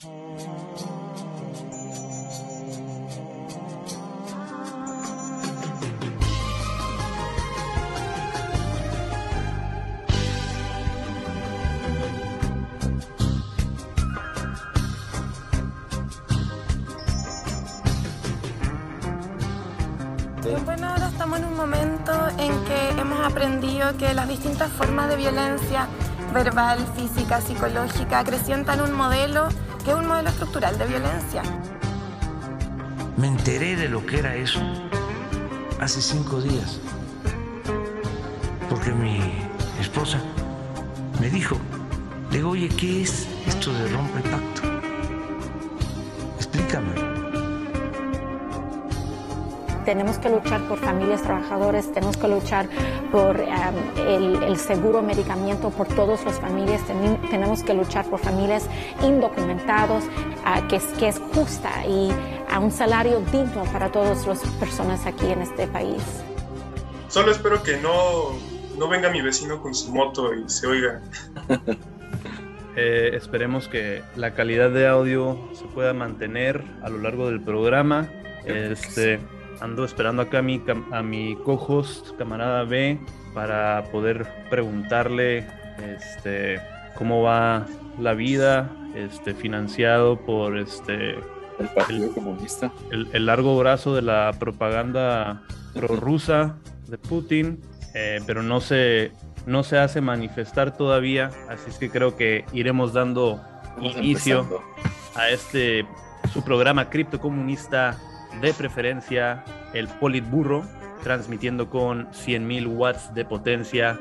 Bueno, ahora estamos en un momento en que hemos aprendido que las distintas formas de violencia verbal, física, psicológica acrecientan un modelo es un modelo estructural de violencia. Me enteré de lo que era eso hace cinco días, porque mi esposa me dijo, le digo, oye, ¿qué es esto de rompe pacto? Tenemos que luchar por familias trabajadoras, tenemos que luchar por um, el, seguro medicamento por todas las familias, tenemos que luchar por familias indocumentados, uh, que, es, que es justa y a un salario digno para todas las personas aquí en este país. Solo espero que no, no venga mi vecino con su moto y se oiga. Eh, esperemos que la calidad de audio se pueda mantener a lo largo del programa. Este, ando esperando acá a mi, a mi co-host, camarada B, para poder preguntarle este, cómo va la vida, este, financiado por este, el Partido Comunista. El, largo brazo de la propaganda prorrusa de Putin, eh, pero no se, no se hace manifestar todavía, así es que creo que iremos dando inicio a este su programa criptocomunista de preferencia el Politburro, transmitiendo con 100.000 watts de potencia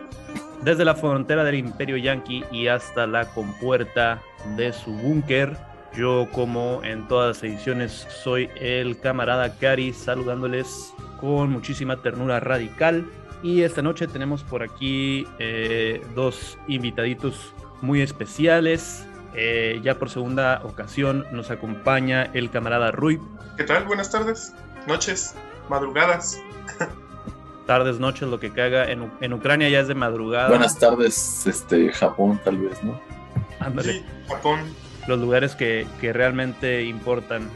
desde la frontera del Imperio Yankee y hasta la compuerta de su búnker. Yo, como en todas las ediciones, soy el camarada Cari, saludándoles con muchísima ternura radical. Y esta noche tenemos por aquí eh, dos invitaditos muy especiales. Eh, ya por segunda ocasión nos acompaña el camarada Rui. ¿Qué tal? Buenas tardes, noches, madrugadas. Tardes, noches, lo que caga. En, en, Ucrania ya es de madrugada. Buenas tardes, este, Japón tal vez, ¿no? Ándale. Sí, Japón. Los lugares que, que realmente importan.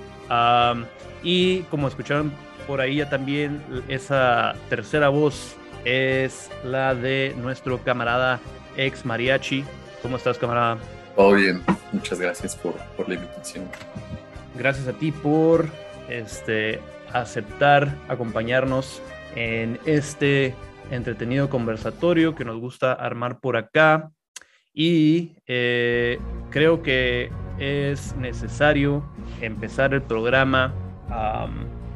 y como escucharon por ahí ya también, esa tercera voz es la de nuestro camarada ex mariachi. ¿Cómo estás, camarada? Todo bien, muchas gracias por, por la invitación. Gracias a ti por este, aceptar acompañarnos en este entretenido conversatorio que nos gusta armar por acá. Y eh, creo que es necesario empezar el programa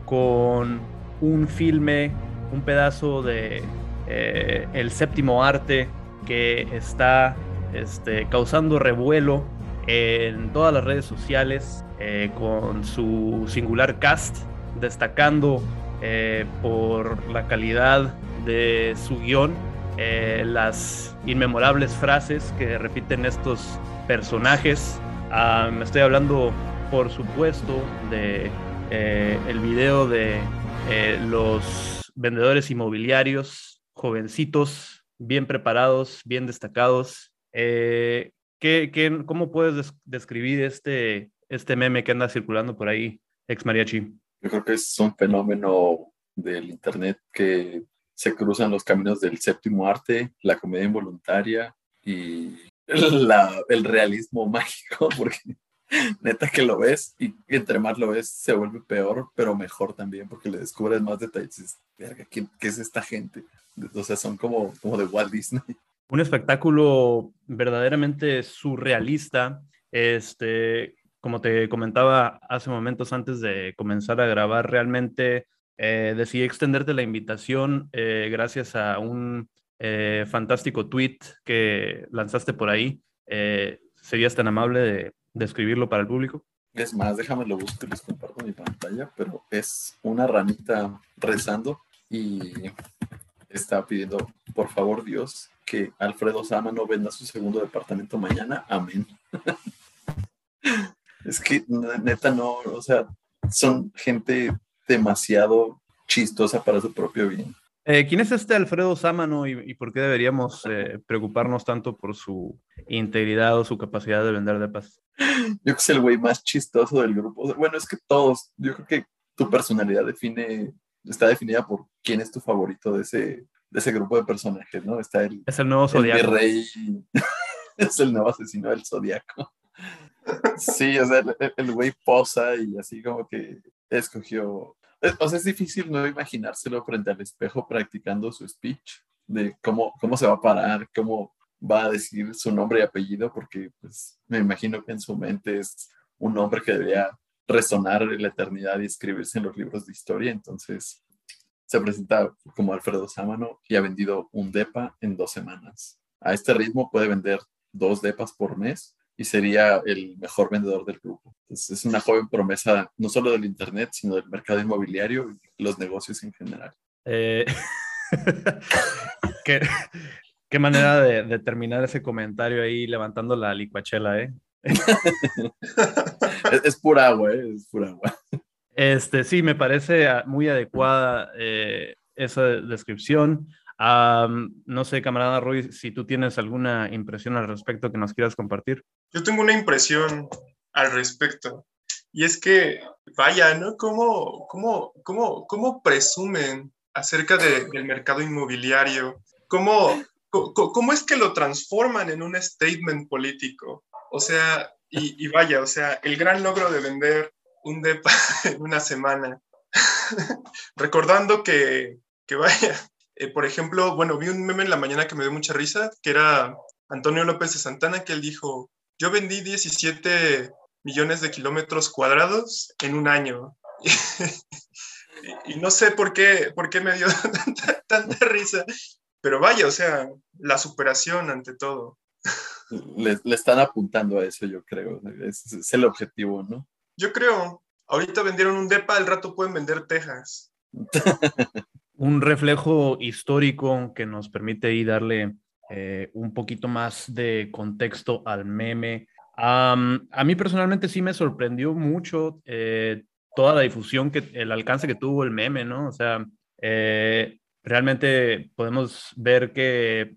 con un filme, un pedazo de eh, el séptimo arte que está este, causando revuelo en todas las redes sociales eh, con su singular cast, destacando eh, por la calidad de su guion, eh, las inmemorables frases que repiten estos personajes. Ah, me estoy hablando, por supuesto, de el video de los vendedores inmobiliarios, jovencitos, bien preparados, bien destacados, eh, ¿qué, cómo puedes describir este, este meme que anda circulando por ahí, ex mariachi? Yo creo que es un fenómeno del Internet que se cruzan los caminos del séptimo arte, la comedia involuntaria y el realismo mágico, porque neta que lo ves y entre más lo ves se vuelve peor, pero mejor también porque le descubres más detalles. ¿qué, ¿qué, es esta gente? O sea, son como, como de Walt Disney un espectáculo verdaderamente surrealista. Este, como te comentaba hace momentos antes de comenzar a grabar, realmente eh, decidí extenderte la invitación eh, gracias a un eh, fantástico tweet que lanzaste por ahí. ¿Serías tan amable de, de, escribirlo para el público? Es más, déjame lo busco y les comparto mi pantalla, pero es una ranita rezando y está pidiendo, por favor Dios, que Alfredo Sama no venda su segundo departamento mañana. Amén. es que neta no, o sea, son gente demasiado chistosa para su propio bien. Eh, ¿Quién es este Alfredo Sámano y, por qué deberíamos eh, preocuparnos tanto por su integridad o su capacidad de vender de paz? Yo creo que es el güey más chistoso del grupo. Bueno, es que todos, yo creo que tu personalidad define, está definida por quién es tu favorito de ese, de ese grupo de personajes, ¿no? Está el, es el nuevo zodiaco. El rey, es el nuevo asesino del zodiaco. Sí, o sea, el güey posa y así como que escogió. O sea, es difícil no imaginárselo frente al espejo practicando su speech de cómo, cómo se va a parar, cómo va a decir su nombre y apellido, porque pues me imagino que en su mente es un nombre que debería resonar en la eternidad y escribirse en los libros de historia. Entonces se presenta como Alfredo Sámano y ha vendido un DEPA en dos semanas. A este ritmo puede vender dos DEPAs por mes y sería el mejor vendedor del grupo. Entonces, es una joven promesa no solo del Internet, sino del mercado inmobiliario y los negocios en general. Eh, ¿Qué, qué, manera de, terminar ese comentario ahí levantando la licuachela, ¿eh? es, pura agua, ¿eh? Es pura agua. Este, sí, me parece muy adecuada eh, esa descripción no sé, camarada Roy, si tú tienes alguna impresión al respecto que nos quieras compartir. Yo tengo una impresión al respecto. Y es que, vaya, ¿no? ¿Cómo, cómo, cómo, cómo presumen acerca del mercado inmobiliario? ¿Cómo, ¿Cómo es que lo transforman en un statement político? O sea, y, y vaya, o sea, el gran logro de vender un DEPA en una semana. Recordando que, que vaya, eh, por ejemplo, bueno, vi un meme en la mañana que me dio mucha risa, que era Antonio López de Santana, que él dijo, yo vendí 17 millones de kilómetros cuadrados en un año. y, no sé por qué, por qué me dio tanta, risa, pero vaya, o sea, la superación ante todo. Le, están apuntando a eso, yo creo. Es el objetivo, ¿no? Yo creo. Ahorita vendieron un DEPA, al rato pueden vender Texas. un reflejo histórico que nos permite ahí darle eh, un poquito más de contexto al meme. a mí personalmente sí me sorprendió mucho eh, toda la difusión, que, el alcance que tuvo el meme, ¿no? O sea, eh, realmente podemos ver que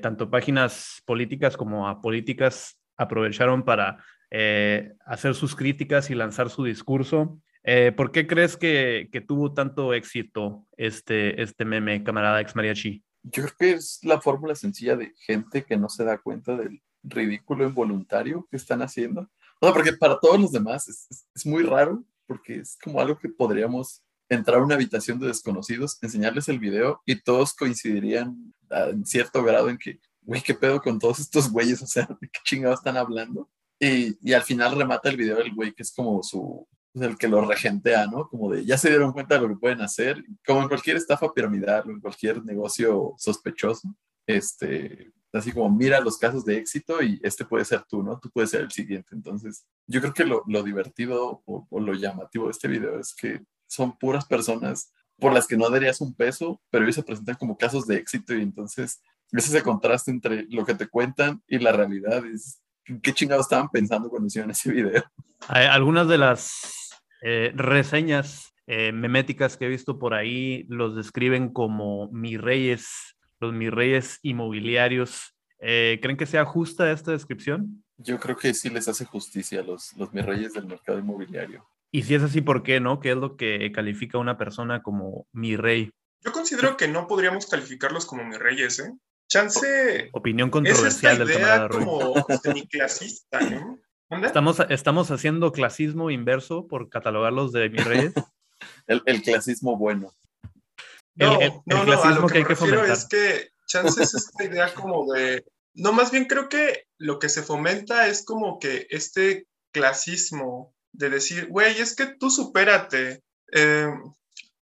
tanto páginas políticas como apolíticas aprovecharon para hacer sus críticas y lanzar su discurso. Eh, ¿Por qué crees que, tuvo tanto éxito este, este meme, camarada ex mariachi? Yo creo que es la fórmula sencilla de gente que no se da cuenta del ridículo involuntario que están haciendo. O sea, porque para todos los demás es, muy raro, porque es como algo que podríamos entrar a una habitación de desconocidos, enseñarles el video y todos coincidirían en cierto grado en que, güey, ¿qué pedo con todos estos güeyes? O sea, ¿de qué chingados están hablando? Y, al final remata el video el güey que es como su, el que lo regentea, ¿no? Como de, ya se dieron cuenta de lo que pueden hacer, como en cualquier estafa piramidal o en cualquier negocio sospechoso, este, así como mira los casos de éxito y este puede ser tú, ¿no? Tú puedes ser el siguiente. Entonces, yo creo que lo, lo divertido o, lo llamativo de este video es que son puras personas por las que no darías un peso, pero ellos se presentan como casos de éxito y entonces es ese contraste entre lo que te cuentan y la realidad. Es, ¿Qué chingados estaban pensando cuando hicieron ese video? Algunas de las eh, reseñas eh, meméticas que he visto por ahí los describen como mis reyes, los mis reyes inmobiliarios. Eh, ¿Creen que sea justa esta descripción? Yo creo que sí les hace justicia a los, los mis reyes del mercado inmobiliario. Y si es así, ¿por qué no? ¿Qué es lo que califica a una persona como mi rey? Yo considero que no podríamos calificarlos como mis reyes, ¿eh? Chance. Opinión controversial es esta idea como semiclasista, ¿no? Estamos, estamos haciendo clasismo inverso por catalogarlos de mis reyes. el, clasismo bueno. No, no, no, a lo que, me refiero es que chances esta idea como de... No, más bien creo que lo que se fomenta es como que este clasismo de decir, güey, es que tú supérate, eh,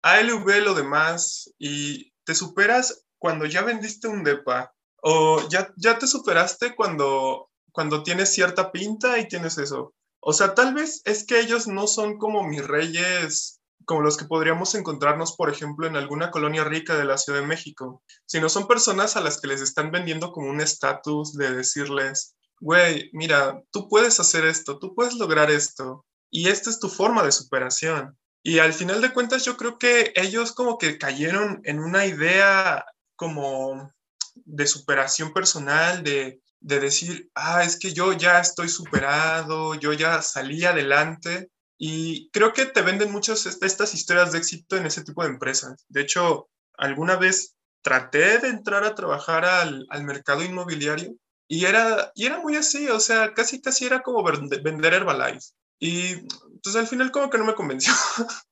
ALV lo demás y te superas cuando ya vendiste un DEPA o ya, ya te superaste cuando cuando tienes cierta pinta y tienes eso. O sea, tal vez es que ellos no son como mis reyes, como los que podríamos encontrarnos, por ejemplo, en alguna colonia rica de la Ciudad de México, sino son personas a las que les están vendiendo como un estatus de decirles, güey, mira, tú puedes hacer esto, tú puedes lograr esto, y esta es tu forma de superación. Y al final de cuentas yo creo que ellos como que cayeron en una idea como de superación personal, de, de decir, ah, es que yo ya estoy superado, yo ya salí adelante. Y creo que te venden muchas de estas historias de éxito en ese tipo de empresas. De hecho, alguna vez traté de entrar a trabajar al, al mercado inmobiliario y era, y era muy así, o sea, casi casi era como vender Herbalife. Y pues al final como que no me convenció.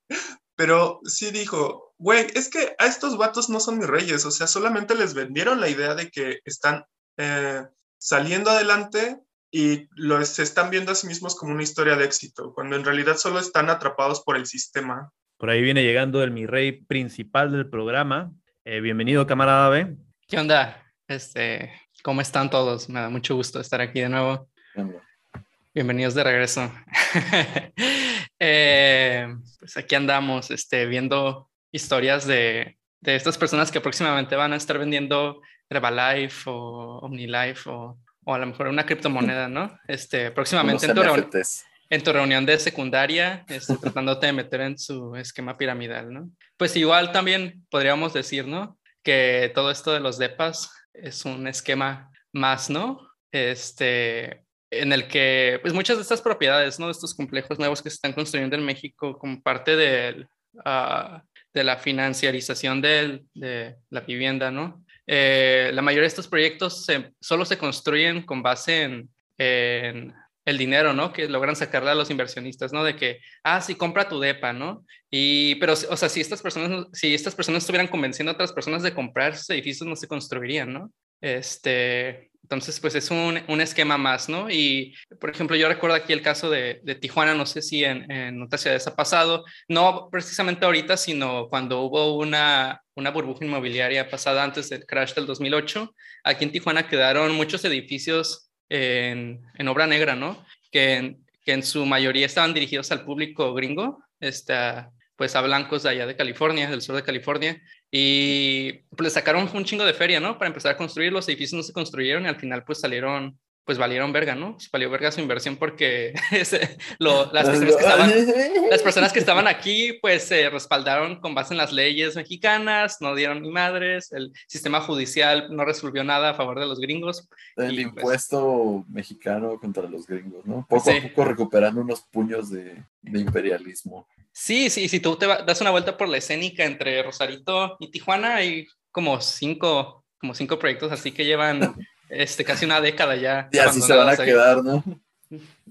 Pero sí dijo, güey, es que a estos vatos no son mis reyes, o sea, solamente les vendieron la idea de que están eh, saliendo adelante y lo, se están viendo a sí mismos como una historia de éxito, cuando en realidad solo están atrapados por el sistema. Por ahí viene llegando el mi rey principal del programa. Eh, bienvenido, camarada B. ¿Qué onda? Este, ¿Cómo están todos? Me da mucho gusto estar aquí de nuevo. Bienvenidos de regreso. Eh, pues aquí andamos este, viendo historias de, de, estas personas que próximamente van a estar vendiendo Herbalife o OmniLife o, o a lo mejor una criptomoneda, ¿no? Este, próximamente en tu, en tu, reunión de secundaria, este, tratándote de meter en su esquema piramidal, ¿no? Pues igual también podríamos decir, ¿no? Que todo esto de los DEPAs es un esquema más, ¿no? Este, en el que, pues muchas de estas propiedades, ¿no? De estos complejos nuevos que se están construyendo en México como parte del, uh, de la financiarización de la vivienda, ¿no? Eh, la mayoría de estos proyectos solo se construyen con base en, en, el dinero, ¿no? Que logran sacarle a los inversionistas, ¿no? De que, ah, sí, compra tu DEPA, ¿no? Y, pero, o sea, si estas personas, si estas personas estuvieran convenciendo a otras personas de comprar esos edificios, no se construirían, ¿no? Este, entonces, pues es un, un, esquema más, ¿no? Y, por ejemplo, yo recuerdo aquí el caso de, de Tijuana, no sé si en, en otras ciudades ha pasado, no precisamente ahorita, sino cuando hubo una, una burbuja inmobiliaria pasada antes del crash del 2008, aquí en Tijuana quedaron muchos edificios en, en obra negra, ¿no? Que en, que en su mayoría estaban dirigidos al público gringo, este, pues a blancos de allá de California, del sur de California, y pues le sacaron un chingo de feria, ¿no? Para empezar a construir, los edificios no se construyeron y al final pues salieron, pues valieron verga, ¿no? Pues valió verga su inversión porque lo, las, personas que estaban, las personas que estaban aquí pues se respaldaron con base en las leyes mexicanas, no dieron ni madres, el sistema judicial no resolvió nada a favor de los gringos. El y, pues impuesto mexicano contra los gringos, ¿no? Poco sí. a poco recuperando unos puños de, de imperialismo. Sí, sí, si tú te das una vuelta por la escénica entre Rosarito y Tijuana, hay como cinco, como cinco proyectos así que llevan este, casi una década ya. Y así se van a quedar, ¿no?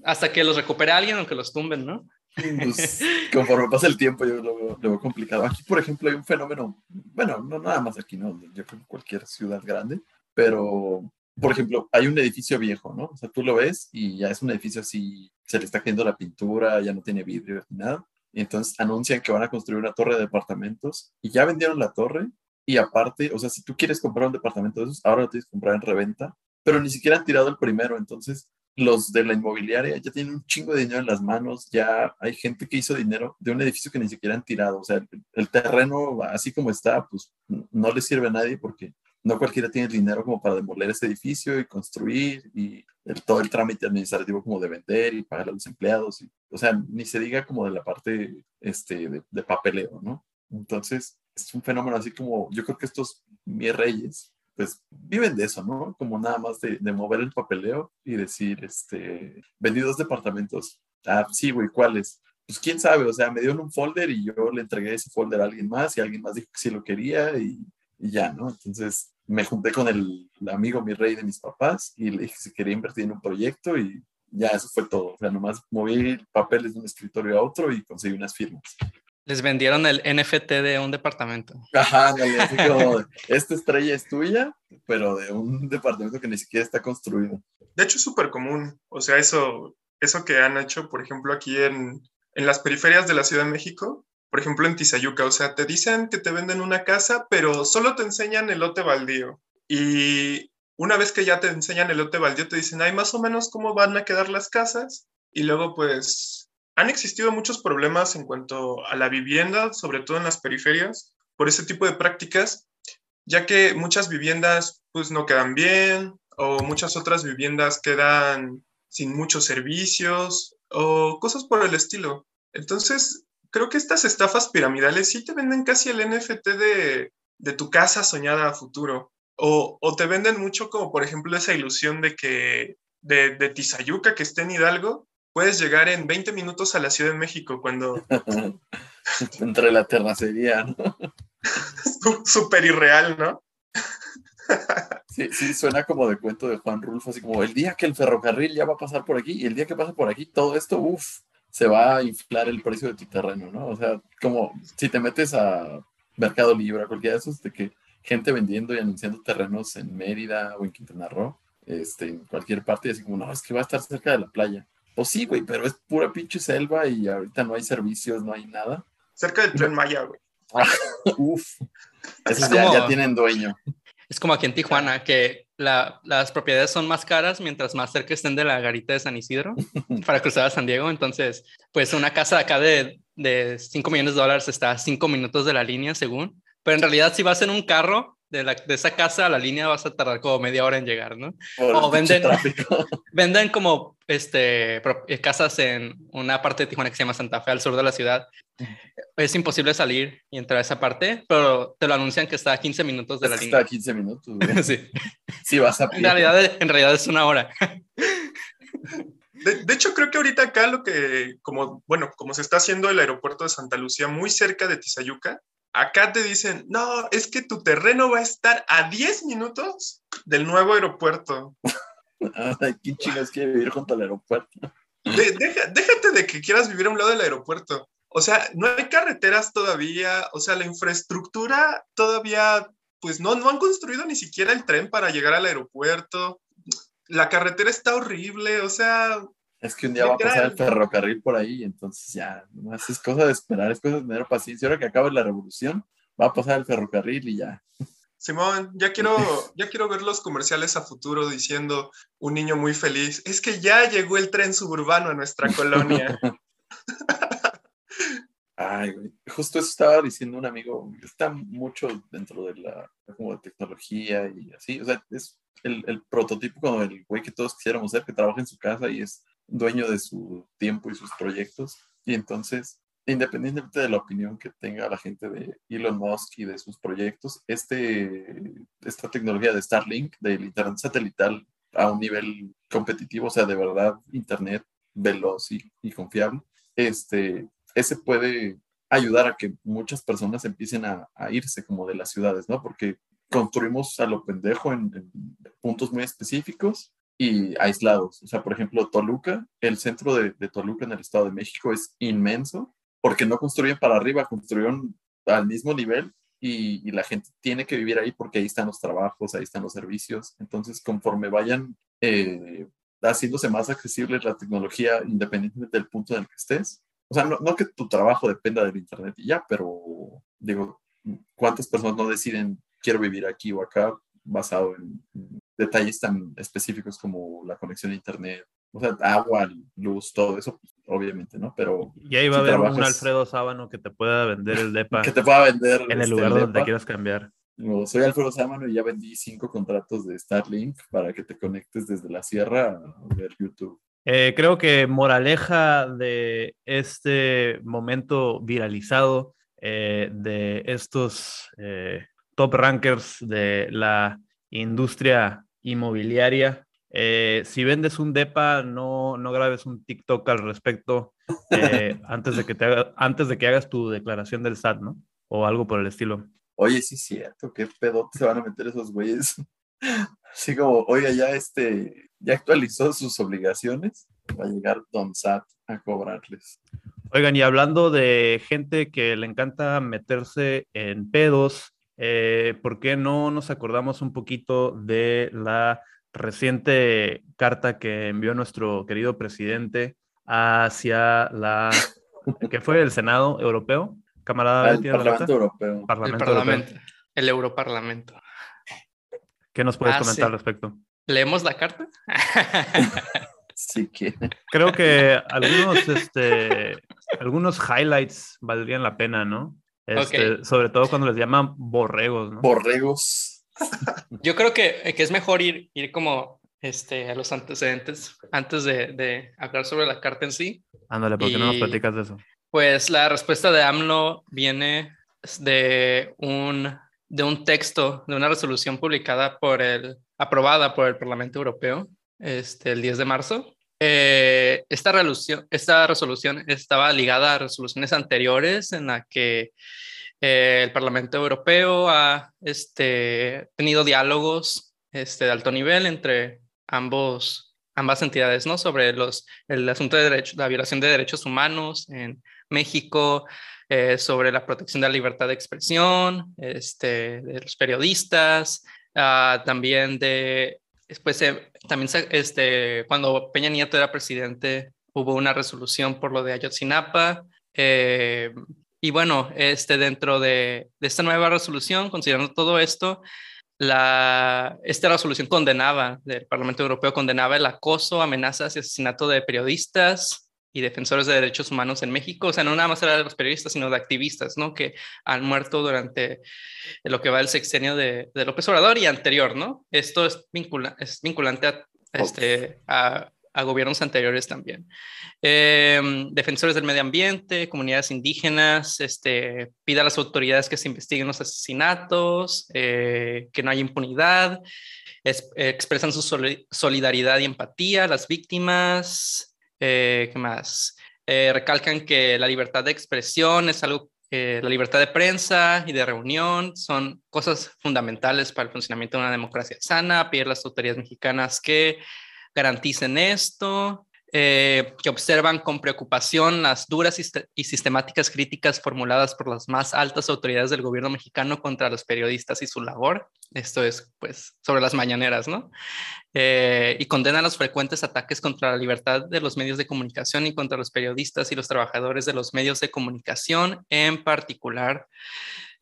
Hasta que los recupere alguien o que los tumben, ¿no? Pues, conforme pasa el tiempo, yo lo veo, lo veo, complicado. Aquí, por ejemplo, hay un fenómeno, bueno, no nada más aquí, ¿no? Yo creo que cualquier ciudad grande, pero, por ejemplo, hay un edificio viejo, ¿no? O sea, tú lo ves y ya es un edificio así, se le está cayendo la pintura, ya no tiene vidrio ni nada y entonces anuncian que van a construir una torre de departamentos y ya vendieron la torre y aparte, o sea, si tú quieres comprar un departamento de esos, ahora lo tienes que comprar en reventa, pero ni siquiera han tirado el primero, entonces los de la inmobiliaria ya tienen un chingo de dinero en las manos, ya hay gente que hizo dinero de un edificio que ni siquiera han tirado, o sea, el, terreno así como está, pues no le sirve a nadie porque no cualquiera tiene el dinero como para demoler ese edificio y construir y todo el trámite administrativo como de vender y pagar a los empleados. O sea, ni se diga como de la parte este, de, de, papeleo, ¿no? Entonces, es un fenómeno así como, yo creo que estos mis reyes, pues viven de eso, ¿no? Como nada más de, de mover el papeleo y decir, este, vendí dos departamentos. Ah, sí, güey, ¿cuáles? Pues quién sabe, o sea, me dieron un folder y yo le entregué ese folder a alguien más y alguien más dijo que sí lo quería y, y ya, ¿no? Entonces, me junté con el, amigo, mi rey de mis papás, y le dije si quería invertir en un proyecto y ya eso fue todo. O sea, nomás moví papeles de un escritorio a otro y conseguí unas firmas. Les vendieron el NFT de un departamento. Ajá, así como, esta estrella es tuya, pero de un departamento que ni siquiera está construido. De hecho, es súper común. O sea, eso, eso que han hecho, por ejemplo, aquí en, en las periferias de la Ciudad de México, por ejemplo, en Tizayuca, o sea, te dicen que te venden una casa, pero solo te enseñan el lote baldío. Y una vez que ya te enseñan el lote baldío, te dicen, ay, más o menos cómo van a quedar las casas. Y luego, pues, han existido muchos problemas en cuanto a la vivienda, sobre todo en las periferias, por ese tipo de prácticas, ya que muchas viviendas, pues, no quedan bien, o muchas otras viviendas quedan sin muchos servicios, o cosas por el estilo. Entonces, creo que estas estafas piramidales sí te venden casi el NFT de, tu casa soñada a futuro. O, o, te venden mucho como, por ejemplo, esa ilusión de que de, de Tizayuca, que esté en Hidalgo, puedes llegar en 20 minutos a la Ciudad de México cuando... Entre la terracería, ¿no? Súper irreal, ¿no? sí, sí, suena como de cuento de Juan Rulfo, así como el día que el ferrocarril ya va a pasar por aquí y el día que pasa por aquí, todo esto, uff, se va a inflar el precio de tu terreno, ¿no? O sea, como si te metes a Mercado Libre, a cualquiera de esos, de que gente vendiendo y anunciando terrenos en Mérida o en Quintana Roo, este, en cualquier parte, y así como, no, es que va a estar cerca de la playa. Pues sí, güey, pero es pura pinche selva y ahorita no hay servicios, no hay nada. Cerca del tren Maya, güey. Uf, esos ya, ya, tienen dueño. Es como aquí en Tijuana, que la, las propiedades son más caras mientras más cerca estén de la garita de San Isidro para cruzar a San Diego. Entonces, pues una casa acá de, de 5 millones de dólares está a 5 minutos de la línea, según. Pero en realidad, si vas en un carro, de, la, de, esa casa a la línea vas a tardar como media hora en llegar, ¿no? o venden, venden como este, casas en una parte de Tijuana que se llama Santa Fe, al sur de la ciudad. Es imposible salir y entrar a esa parte, pero te lo anuncian que está a 15 minutos de la línea. Está a 15 minutos. sí. Sí, vas a en realidad, en realidad es una hora. De, de, hecho, creo que ahorita acá lo que, como, bueno, como se está haciendo el aeropuerto de Santa Lucía muy cerca de Tizayuca, acá te dicen, no, es que tu terreno va a estar a 10 minutos del nuevo aeropuerto. Ay, ¿quién chingas quiere vivir junto al aeropuerto? De, deja, déjate de que quieras vivir a un lado del aeropuerto. O sea, no hay carreteras todavía, o sea, la infraestructura todavía, pues no, no han construido ni siquiera el tren para llegar al aeropuerto. La carretera está horrible, o sea, es que un día va a pasar el ferrocarril por ahí, entonces ya, nomás es cosa de esperar, es cosa de tener paciencia. Ahora que acabe la revolución, va a pasar el ferrocarril y ya. Simón, ya quiero, ya quiero ver los comerciales a futuro diciendo un niño muy feliz. Es que ya llegó el tren suburbano a nuestra colonia. Ay, güey. Justo eso estaba diciendo un amigo, está mucho dentro de la como de tecnología y así. O sea, es el, el prototipo como el güey que todos quisiéramos ser, que trabaja en su casa y es dueño de su tiempo y sus proyectos. Y entonces, independientemente de la opinión que tenga la gente de Elon Musk y de sus proyectos, este, esta tecnología de Starlink, del Internet satelital a un nivel competitivo, o sea, de verdad, Internet veloz y, y confiable, este, ese puede ayudar a que muchas personas empiecen a, irse como de las ciudades, ¿no? Porque construimos a lo pendejo en, en puntos muy específicos y aislados. O sea, por ejemplo, Toluca, el centro de, de, Toluca en el Estado de México es inmenso porque no construyen para arriba, construyeron al mismo nivel y, y, la gente tiene que vivir ahí porque ahí están los trabajos, ahí están los servicios. Entonces, conforme vayan eh, haciéndose más accesible la tecnología independientemente del punto en el que estés, o sea, no, no que tu trabajo dependa del Internet y ya, pero digo, ¿cuántas personas no deciden quiero vivir aquí o acá basado en detalles tan específicos como la conexión a internet, o sea, agua, luz, todo eso, pues, obviamente, ¿no? Pero... Y ahí va a haber trabajas, un Alfredo Sábano que te pueda vender el DEPA. Que te pueda vender. En el este, lugar donde te quieras cambiar. No, soy Alfredo Sábano y ya vendí cinco contratos de Starlink para que te conectes desde la sierra a ver YouTube. Eh, creo que moraleja de este momento viralizado eh, de estos eh, top rankers de la industria inmobiliaria. Eh, si vendes un DEPA, no, no grabes un TikTok al respecto eh, antes, de que te haga, antes de que hagas tu declaración del SAT, ¿no? O algo por el estilo. Oye, sí es cierto, qué pedote se van a meter esos güeyes. Así como, oiga, ya este, ya actualizó sus obligaciones, va a llegar Don SAT a cobrarles. Oigan, y hablando de gente que le encanta meterse en pedos, eh, ¿por qué no nos acordamos un poquito de la reciente carta que envió nuestro querido presidente hacia la que fue el Senado Europeo? Camarada, el Parlamento Europeo. Parlamento el Parlamento, Europeo. el Europarlamento. ¿Qué nos puedes ah, comentar sí. al respecto? ¿Leemos la carta? sí que. Creo que algunos, este, algunos highlights valdrían la pena, ¿no? Este, okay. Sobre todo cuando les llaman borregos, ¿no? Borregos. Yo creo que, que, es mejor ir, ir como este, a los antecedentes antes de, de, hablar sobre la carta en sí. Ándale, ¿por qué y, no nos platicas de eso? Pues la respuesta de AMLO viene de un, de un texto, de una resolución publicada por el, aprobada por el Parlamento Europeo este, el 10 de marzo. Eh, esta, esta resolución estaba ligada a resoluciones anteriores en la que eh, el Parlamento Europeo ha este, tenido diálogos este, de alto nivel entre ambos, ambas entidades, ¿no? Sobre los, el asunto de derecho, la violación de derechos humanos en México, eh, sobre la protección de la libertad de expresión, este, de los periodistas, ah, también de, después eh, también este, cuando Peña Nieto era presidente, hubo una resolución por lo de Ayotzinapa. Eh, y bueno, este, dentro de, de, esta nueva resolución, considerando todo esto, la, esta resolución condenaba, del Parlamento Europeo condenaba el acoso, amenazas y asesinato de periodistas, y defensores de derechos humanos en México, o sea, no nada más era de los periodistas, sino de activistas, ¿no? Que han muerto durante lo que va el sexenio de, López Obrador y anterior, ¿no? Esto es, vincula, es vinculante a, este, gobiernos anteriores también. Em, defensores del medio ambiente, comunidades indígenas, este, pide a las autoridades que se investiguen los asesinatos, eh, que no haya impunidad, expresan su solidaridad y empatía a las víctimas, eh, ¿Qué más? Eh, recalcan que la libertad de expresión es algo, la libertad de prensa y de reunión son cosas fundamentales para el funcionamiento de una democracia sana. Pide a las autoridades mexicanas que garanticen esto. Eh, que observan con preocupación las duras y sistemáticas críticas formuladas por las más altas autoridades del gobierno mexicano contra los periodistas y su labor. Esto es, pues, sobre las mañaneras, ¿no? Eh, y condenan los frecuentes ataques contra la libertad de los medios de comunicación y contra los periodistas y los trabajadores de los medios de comunicación en particular.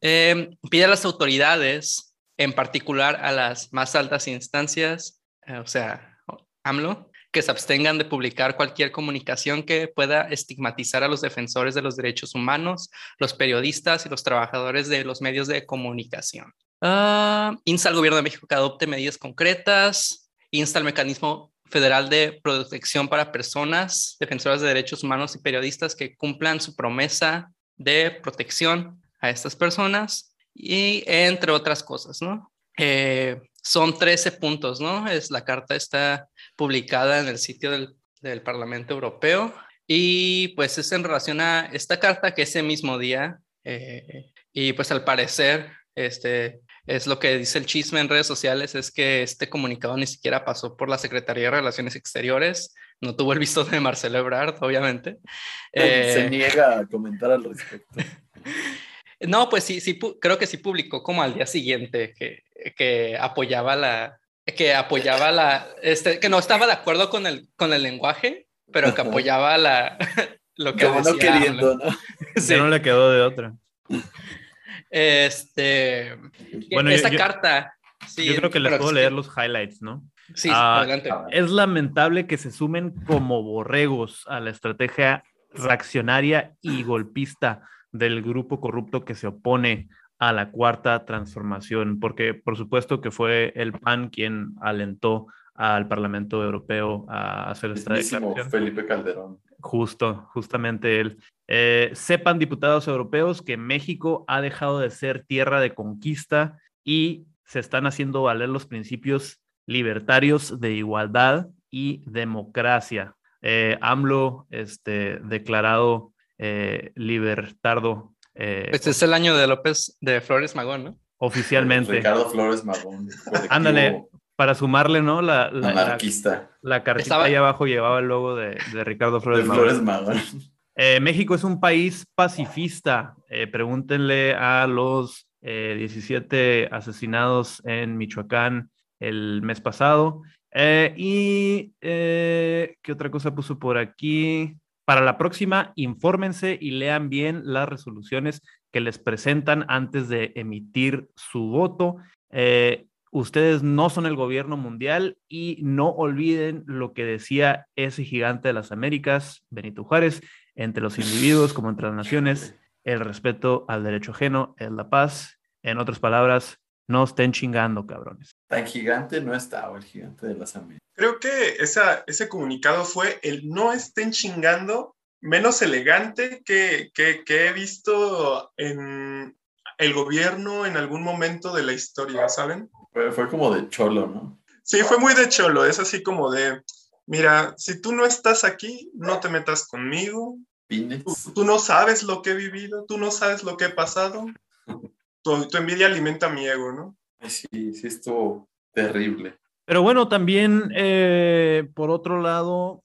Eh, pide a las autoridades, en particular a las más altas instancias, o sea, AMLO, que se abstengan de publicar cualquier comunicación que pueda estigmatizar a los defensores de los derechos humanos, los periodistas y los trabajadores de los medios de comunicación. Uh, insta al gobierno de México que adopte medidas concretas, insta al mecanismo federal de protección para personas, defensoras de derechos humanos y periodistas que cumplan su promesa de protección a estas personas y entre otras cosas, ¿no? Eh, son 13 puntos, ¿no? Es la carta está publicada en el sitio del, del, Parlamento Europeo y pues es en relación a esta carta que ese mismo día eh, y pues al parecer este es lo que dice el chisme en redes sociales es que este comunicado ni siquiera pasó por la Secretaría de Relaciones Exteriores, no tuvo el visto de Marcelo Ebrard, obviamente. Se eh, niega a comentar al respecto. No, pues sí, sí, creo que sí publicó como al día siguiente que, que apoyaba la, que apoyaba la, este, que no estaba de acuerdo con el, con el lenguaje, pero que apoyaba la, lo que Como no queriendo, ¿no? Sí. no le quedó de otra. Este, bueno, esta carta. Sí, yo creo que les puedo leer los highlights, ¿no? Sí, ah, adelante. Es lamentable que se sumen como borregos a la estrategia reaccionaria y golpista del grupo corrupto que se opone a la cuarta transformación, porque por supuesto que fue el PAN quien alentó al Parlamento Europeo a hacer esta declaración. Felipe Calderón. Justo, justamente él. Eh, sepan, diputados europeos, que México ha dejado de ser tierra de conquista y se están haciendo valer los principios libertarios de igualdad y democracia. Eh, AMLO, este, declarado eh, libertardo. Eh, este es el año de López de Flores Magón, ¿no? Oficialmente. Ricardo Flores Magón. Ándale, para sumarle, ¿no? La, la, anarquista. La, cartita ahí abajo llevaba el logo de, de Ricardo Flores Magón. Eh, México es un país pacifista. Eh, pregúntenle a los 17 asesinados en Michoacán el mes pasado. y, ¿qué otra cosa puso por aquí? Para la próxima, infórmense y lean bien las resoluciones que les presentan antes de emitir su voto. Eh, ustedes no son el gobierno mundial y no olviden lo que decía ese gigante de las Américas, Benito Juárez, entre los individuos como entre las naciones, el respeto al derecho ajeno es la paz. En otras palabras, no estén chingando, cabrones. Tan gigante no estaba el gigante de las Américas. Creo que esa, ese comunicado fue el no estén chingando menos elegante que, que, que he visto en el gobierno en algún momento de la historia, ¿saben? Fue, fue como de cholo, ¿no? Sí, fue muy de cholo, es así como de, mira, si tú no estás aquí, no te metas conmigo, tú, tú no sabes lo que he vivido, tú no sabes lo que he pasado, tu, tu envidia alimenta mi ego, ¿no? Sí, sí estuvo terrible. Pero bueno, también eh, por otro lado,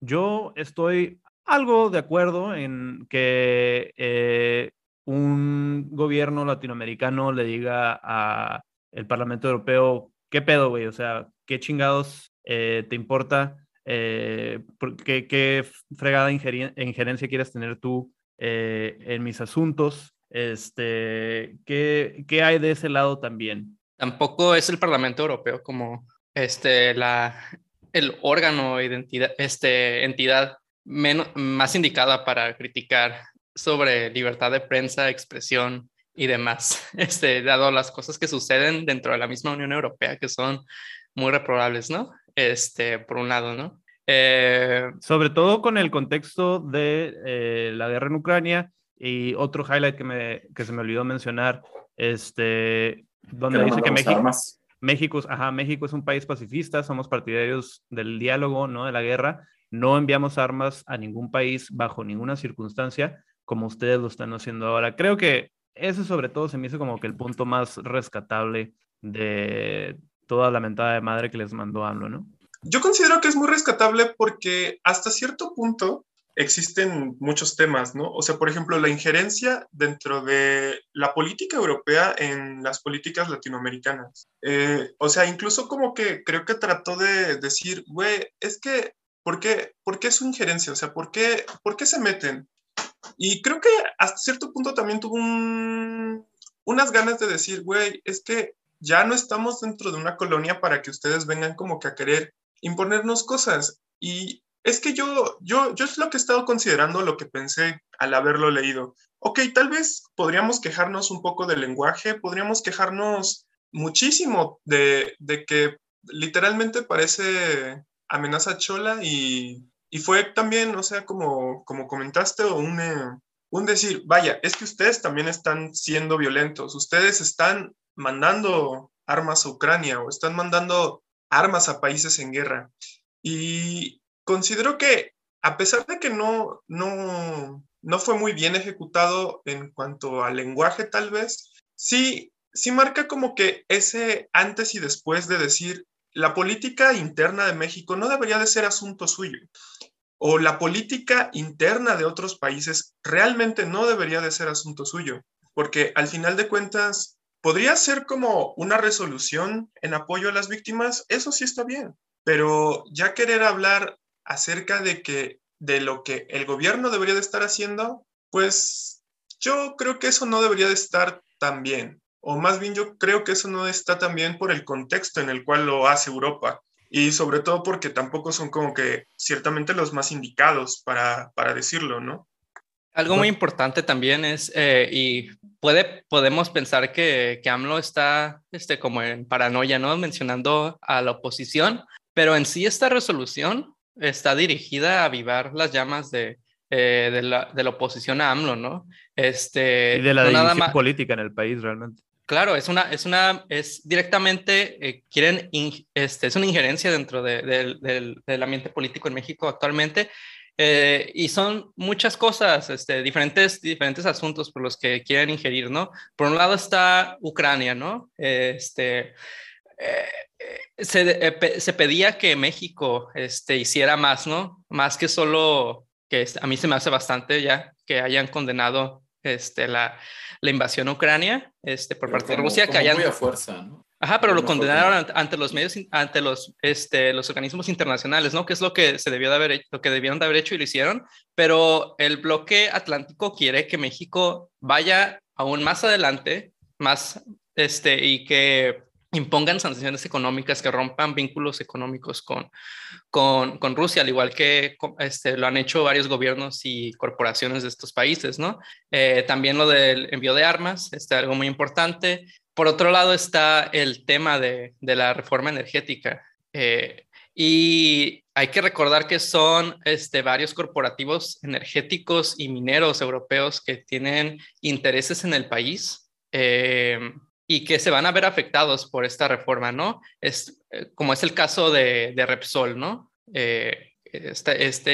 yo estoy algo de acuerdo en que eh, un gobierno latinoamericano le diga a el Parlamento Europeo, ¿qué pedo, güey? O sea, ¿qué chingados eh, te importa? Por- ¿qué, qué fregada injerencia quieres tener tú en mis asuntos? Este, ¿qué, ¿Qué hay de ese lado también? Tampoco es el Parlamento Europeo como este, la, el órgano, identidad, este, entidad menos, más indicada para criticar sobre libertad de prensa, expresión y demás, este, dado las cosas que suceden dentro de la misma Unión Europea que son muy reprobables, ¿no? Este, por un lado, ¿no? Eh, Sobre todo con el contexto de eh, la guerra en Ucrania y otro highlight que, me, que se me olvidó mencionar, este, donde dice que México, armas. México, ajá, México es un país pacifista, somos partidarios del diálogo, no de la guerra, no enviamos armas a ningún país bajo ninguna circunstancia, como ustedes lo están haciendo ahora. Creo que ese sobre todo se me hizo como que el punto más rescatable de toda la mentada de madre que les mandó AMLO, ¿no? Yo considero que es muy rescatable porque hasta cierto punto existen muchos temas, ¿no? O sea, por ejemplo, la injerencia dentro de la política europea en las políticas latinoamericanas. Eh, o sea, incluso como que creo que trató de decir, güey, es que, ¿por qué, ¿por qué su injerencia? O sea, ¿por qué, ¿por qué se meten? Y creo que hasta cierto punto también tuvo un- unas ganas de decir, güey, es que ya no estamos dentro de una colonia para que ustedes vengan como que a querer imponernos cosas. Y es que yo, yo, yo es lo que he estado considerando, lo que pensé al haberlo leído. Ok, tal vez podríamos quejarnos un poco del lenguaje, podríamos quejarnos muchísimo de, de que literalmente parece amenaza chola y, y fue también, o sea, como, como comentaste, un, eh, un decir, vaya, es que ustedes también están siendo violentos, ustedes están mandando armas a Ucrania o están mandando armas a países en guerra. Y considero que a pesar de que no, no, no fue muy bien ejecutado en cuanto al lenguaje tal vez, sí, sí marca como que ese antes y después de decir, la política interna de México no debería de ser asunto suyo. O la política interna de otros países realmente no debería de ser asunto suyo. Porque al final de cuentas, podría ser como una resolución en apoyo a las víctimas, eso sí está bien. Pero ya querer hablar acerca de que de lo que el gobierno debería de estar haciendo, pues yo creo que eso no debería de estar tan bien. O más bien yo creo que eso no está tan bien por el contexto en el cual lo hace Europa. Y sobre todo porque tampoco son como que ciertamente los más indicados para, para decirlo, ¿no? Algo muy importante también es, eh, y puede, podemos pensar que, que AMLO está este, como en paranoia, ¿no? Mencionando a la oposición, pero en sí esta resolución está dirigida a avivar las llamas de, eh, de, la, de la oposición a AMLO, ¿no? Este, Y de la no división más- política en el país realmente. Claro, es una, es una, es directamente, eh, quieren, in- este, es una injerencia dentro de- del- del, del ambiente político en México actualmente. eh, y son muchas cosas, este, diferentes, diferentes asuntos por los que quieren ingerir, ¿no? Por un lado está Ucrania, ¿no? Este, eh, se, eh, se pedía que México este, hiciera más, ¿no? Más que solo, que a mí se me hace bastante ya, que hayan condenado este, la, la invasión a Ucrania este, por Pero parte de Rusia, que hayan... Muy a fuerza, ¿no? Ajá, pero lo condenaron ante, ante los medios, ante los, este, los organismos internacionales, ¿no? Que es lo que se debió de haber hecho, lo que debieron de haber hecho y lo hicieron. Pero el bloque atlántico quiere que México vaya aún más adelante, más, este, y que impongan sanciones económicas que rompan vínculos económicos con, con, con Rusia, al igual que este, lo han hecho varios gobiernos y corporaciones de estos países, ¿no? Eh, también lo del envío de armas, este, algo muy importante. Por otro lado está el tema de, de la reforma energética. Eh, Y hay que recordar que son este, varios corporativos energéticos y mineros europeos que tienen intereses en el país eh, y que se van a ver afectados por esta reforma, ¿no? Es, eh, como es el caso de, Repsol, ¿no? Eh, este, este,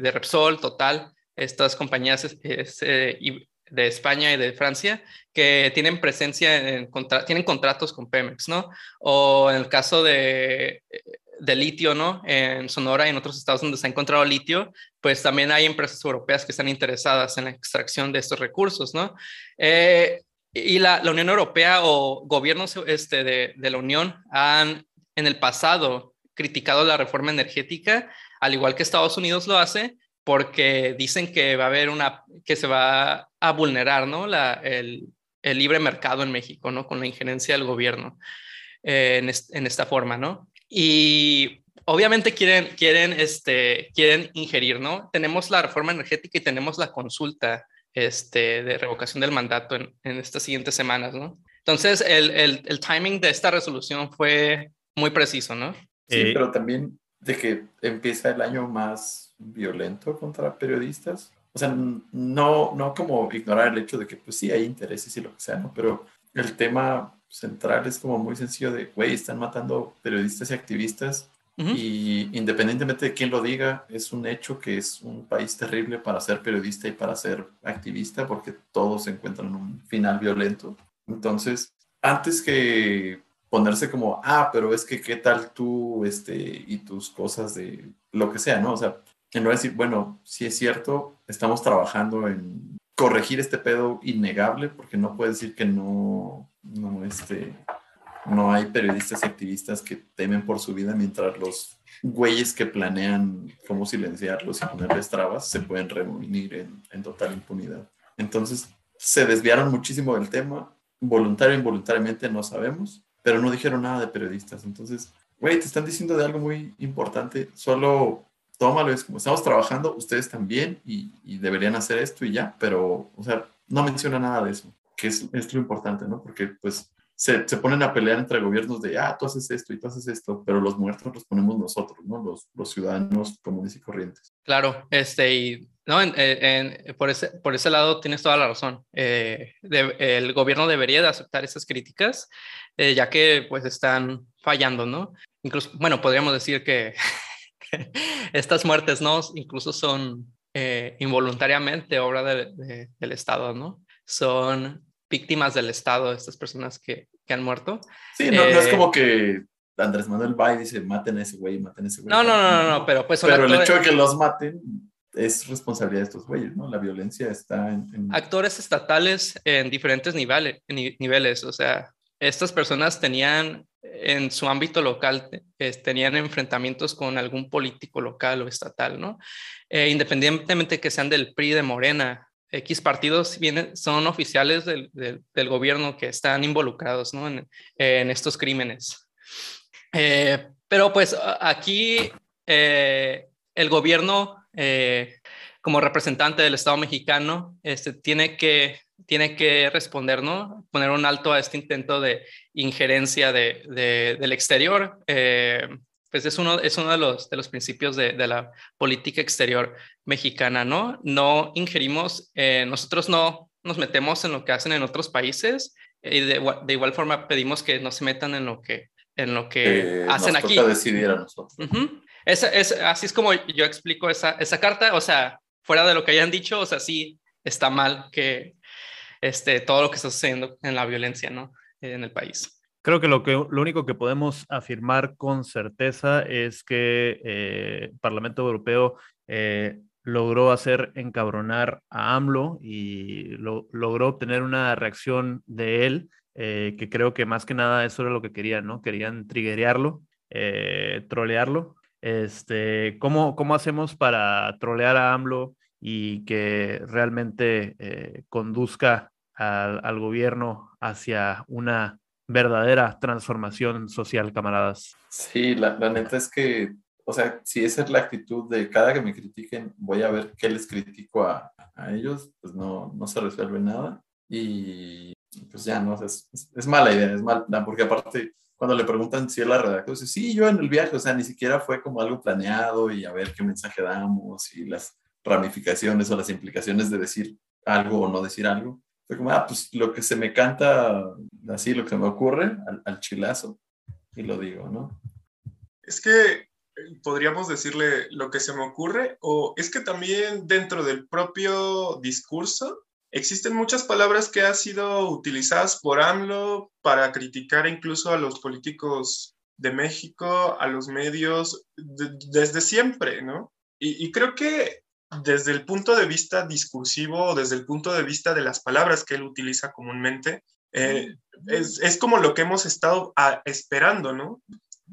de Repsol, Total, estas compañías de España y de Francia que tienen presencia en tienen contratos con Pemex, ¿no? O en el caso de, de litio, ¿no? En Sonora y en otros estados donde se ha encontrado litio, pues también hay empresas europeas que están interesadas en la extracción de estos recursos, ¿no? Eh, y la, Unión Europea o gobiernos este, de, la Unión han en el pasado criticado la reforma energética, al igual que Estados Unidos lo hace, porque dicen que va a haber una, que se va a vulnerar, ¿no? El libre mercado en México, ¿no? Con la injerencia del gobierno eh, en, en, esta forma, ¿no? Y obviamente quieren, quieren, este, quieren ingerir, ¿no? Tenemos la reforma energética y tenemos la consulta este, de revocación del mandato en, en estas siguientes semanas, ¿no? Entonces, el, el, el, timing de esta resolución fue muy preciso, ¿no? Sí, eh, pero también de que empieza el año más violento contra periodistas. O sea, no, no como ignorar el hecho de que, pues sí, hay intereses y lo que sea, ¿no? Pero el tema central es como muy sencillo de, güey, están matando periodistas y activistas y independientemente de quién lo diga, es un hecho que es un país terrible para ser periodista y para ser activista porque todos encuentran en un final violento. Entonces, antes que ponerse como, ah, pero es que qué tal tú este, y tus cosas de lo que sea, ¿no? O sea, en no decir, bueno, si es cierto, estamos trabajando en corregir este pedo innegable, porque no puede decir que no, no, este, no hay periodistas y activistas que temen por su vida mientras los güeyes que planean cómo silenciarlos y ponerles trabas se pueden reunir en, en total impunidad. Entonces, se desviaron muchísimo del tema, voluntario o involuntariamente no sabemos, pero no dijeron nada de periodistas. Entonces, güey, te están diciendo de algo muy importante, solo tómalo, es como estamos trabajando, ustedes también, y, y, deberían hacer esto y ya, pero, o sea, no menciona nada de eso, que es, es lo importante, ¿no? Porque, pues, se, se, ponen a pelear entre gobiernos de, ah, tú haces esto y tú haces esto, pero los muertos los ponemos nosotros, ¿no? Los, los ciudadanos comunes y corrientes. Claro, este, y no, en, por, ese, por ese lado tienes toda la razón. Eh, el gobierno debería de aceptar esas críticas, eh, ya que pues están fallando, ¿no? Incluso, bueno, podríamos decir que estas muertes, ¿no? Incluso son eh, involuntariamente obra de, del Estado, ¿no? Son víctimas del Estado, estas personas que, que han muerto. Sí, no, no es como que Andrés Manuel va y dice, maten a ese güey, maten a ese güey. No, no, no, no, pero pues... Pero el hecho de que los maten es responsabilidad de estos güeyes, ¿no? La violencia está en... Actores estatales en diferentes niveles, niveles, o sea, estas personas tenían en su ámbito local, tenían enfrentamientos con algún político local o estatal, ¿no? Eh, independientemente que sean del PRI, de Morena, X partidos vienen, son oficiales del, del, gobierno que están involucrados, ¿no? En, en estos crímenes. Eh, pero pues aquí eh, el gobierno, como representante del Estado mexicano, este, tiene que tiene que responder, ¿no? Poner un alto a este intento de injerencia de, del exterior. Eh, pues es uno, es uno de, los, de los principios de, de la política exterior mexicana, ¿no? No ingerimos, eh, nosotros no nos metemos en lo que hacen en otros países y de, de igual forma pedimos que no se metan en lo que, en lo que hacen nos aquí. Toca decidir a nosotros. es, es, así es como yo explico esa, esa carta, o sea, fuera de lo que hayan dicho, o sea, sí está mal que, este, todo lo que está sucediendo en la violencia ¿no? en el país. Creo que lo, que lo único que podemos afirmar con certeza es que eh, el Parlamento Europeo eh, logró hacer encabronar a AMLO y lo, logró obtener una reacción de él, eh, que creo que más que nada eso era lo que querían, ¿no? Querían triguerearlo, trolearlo. Este, ¿cómo, ¿Cómo hacemos para trolear a AMLO y que realmente conduzca al, gobierno hacia una verdadera transformación social, camaradas. Sí, la, la, neta es que, o sea, si esa es la actitud de cada que me critiquen, voy a ver qué les critico a, a ellos, pues no, no se resuelve nada. Y pues ya, no, es, es, es mala idea, es mal porque aparte cuando le preguntan si él la redactó, dice, sí, yo en el viaje, o sea, ni siquiera fue como algo planeado y a ver qué mensaje damos y las ramificaciones o las implicaciones de decir algo o no decir algo. Fue como, ah, pues lo que se me canta, así, lo que se me ocurre, al, al chilazo, y lo digo, ¿no? Es que podríamos decirle lo que se me ocurre, o es que también dentro del propio discurso existen muchas palabras que han sido utilizadas por AMLO para criticar incluso a los políticos de México, a los medios, desde siempre, ¿no? Y, y, creo que desde el punto de vista discursivo, desde el punto de vista de las palabras que él utiliza comúnmente, eh, es, es, como lo que hemos estado a, ah, esperando, ¿no?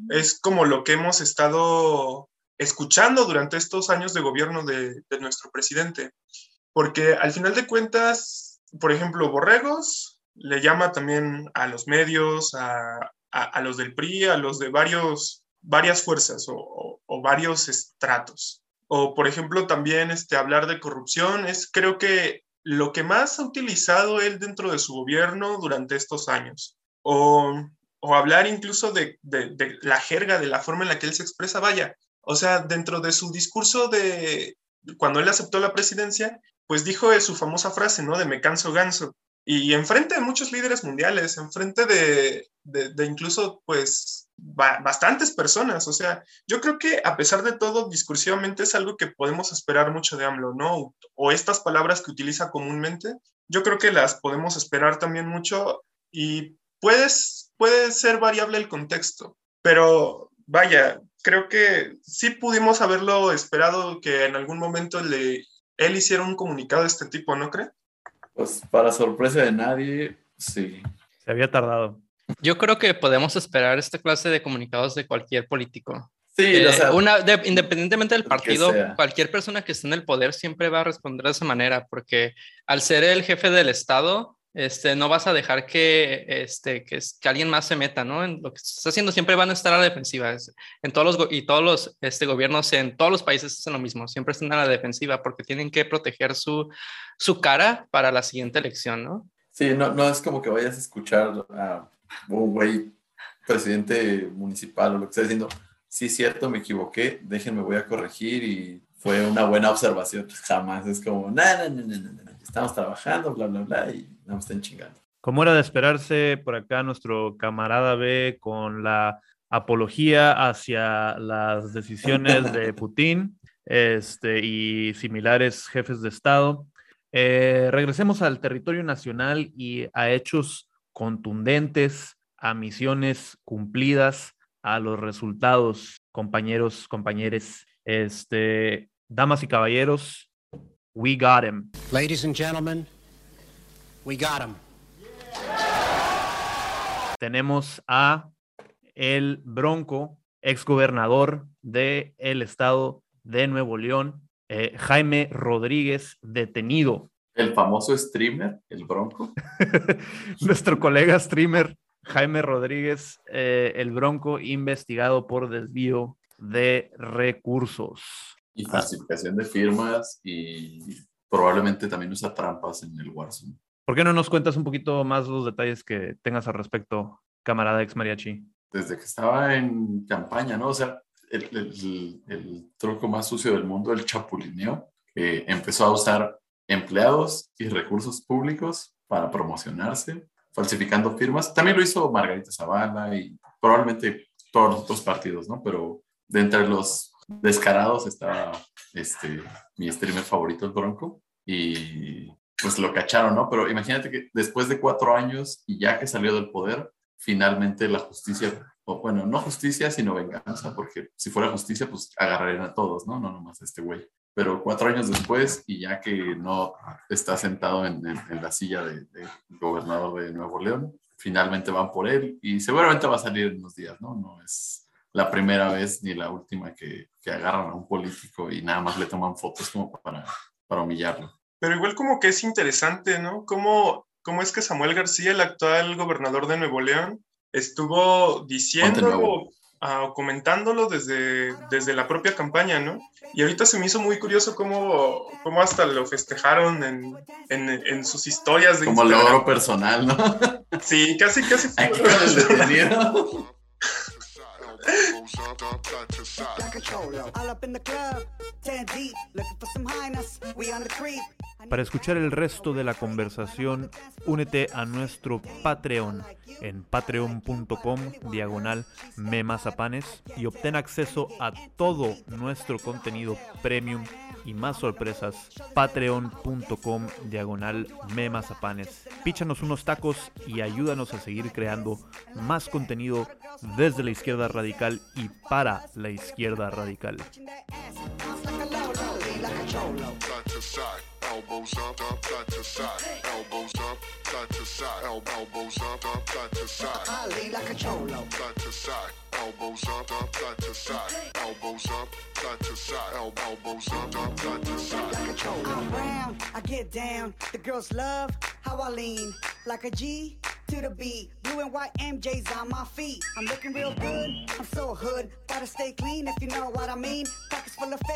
es como lo que hemos estado escuchando durante estos años de gobierno de, de nuestro presidente. Porque al final de cuentas, por ejemplo, Borregos le llama también a los medios, a, a, a los del PRI, a los de varios, varias fuerzas o, o, o, varios estratos. O, por ejemplo, también este, hablar de corrupción es creo que lo que más ha utilizado él dentro de su gobierno durante estos años. O o hablar incluso de, de, la jerga, de la forma en la que él se expresa, vaya, o sea, dentro de su discurso de cuando él aceptó la presidencia, pues dijo su famosa frase, ¿no? De me canso ganso. Y enfrente de muchos líderes mundiales, enfrente de, de, incluso, pues, bastantes personas. O sea, yo creo que a pesar de todo, discursivamente es algo que podemos esperar mucho de AMLO, ¿no? O estas palabras que utiliza comúnmente, yo creo que las podemos esperar también mucho y puedes puede ser variable el contexto, pero vaya, creo que sí pudimos haberlo esperado que en algún momento le, él hiciera un comunicado de este tipo, ¿no cree? Pues para sorpresa de nadie, sí. Se había tardado. Yo creo que podemos esperar esta clase de comunicados de cualquier político. Sí, Eh, o sea, una, de- independientemente del partido, cualquier persona que esté en el poder siempre va a responder de esa manera, porque al ser el jefe del Estado, este, no vas a dejar que, este, que, que alguien más se meta, ¿no? En lo que estás haciendo, siempre van a estar a la defensiva. En todos los, y todos los este, gobiernos en todos los países hacen lo mismo, siempre están a la defensiva porque tienen que proteger su, su cara para la siguiente elección, ¿no? sí, no, no es como que vayas a escuchar a un güey presidente municipal o lo que sea diciendo, sí, cierto, me equivoqué, déjenme, voy a corregir y fue una buena observación. Jamás es como, no, no, no, no, estamos trabajando, bla, bla, bla, y no me estén chingando. Como era de esperarse, por acá nuestro camarada B con la apología hacia las decisiones de Putin este, y similares jefes de Estado. Eh, regresemos al territorio nacional y a hechos contundentes, a misiones cumplidas, a los resultados, compañeros, compañeres. Este, damas y caballeros, we got him. Ladies and gentlemen, we got him. tenemos a el Bronco, exgobernador del el estado de Nuevo León, eh, Jaime Rodríguez, detenido. El famoso streamer, el Bronco. Nuestro colega streamer Jaime Rodríguez, eh, el Bronco, investigado por desvío de recursos. Y falsificación de firmas y probablemente también usa trampas en el Warzone. ¿Por qué no nos cuentas un poquito más los detalles que tengas al respecto, camarada ex mariachi? Desde que estaba en campaña, ¿no? O sea, el, el, el truco más sucio del mundo, el chapulineo, que empezó a usar empleados y recursos públicos para promocionarse, falsificando firmas. También lo hizo Margarita Zavala y probablemente todos los otros partidos, ¿no? Pero de entre los descarados estaba este, mi streamer favorito, el Bronco, y pues lo cacharon, ¿no? Pero imagínate que después de cuatro años y ya que salió del poder, finalmente la justicia, o bueno, no justicia, sino venganza, porque si fuera justicia, pues agarrarían a todos, ¿no? No nomás a este güey. Pero cuatro años después, y ya que no está sentado en, en, en la silla de, de, gobernador de Nuevo León, finalmente van por él y seguramente va a salir en unos días, ¿no? No es la primera vez ni la última que, que agarran a un político y nada más le toman fotos como para, para humillarlo. Pero igual como que es interesante, ¿no? ¿Cómo, cómo es que Samuel García, el actual gobernador de Nuevo León, estuvo diciendo uh, comentándolo desde, desde la propia campaña, ¿no? Y ahorita se me hizo muy curioso cómo, cómo hasta lo festejaron en, en, en sus historias de Como Instagram. logro personal, ¿no? Sí, casi, casi. Aquí el detenido. Para escuchar el resto de la conversación, únete a nuestro Patreon en patreon.com diagonal memazapanes y obtén acceso a todo nuestro contenido premium y más sorpresas, patreon.com diagonal memazapanes. Píchanos unos tacos y ayúdanos a seguir creando más contenido desde la izquierda radical y para la izquierda radical. Elbows up, up, side to side, elbows up, side to side, elbows up, up, side to side. I lean like a cholo, side to side, elbows up, up, side to side, elbows up, side to side, elbows up, up, side to side. Like a cholo. I'm brown, I get down. The girls love how I lean like a G to the beat. Blue and white MJ's on my feet. I'm looking real good. I'm so hood. Gotta stay clean if you know what I mean. Pockets full of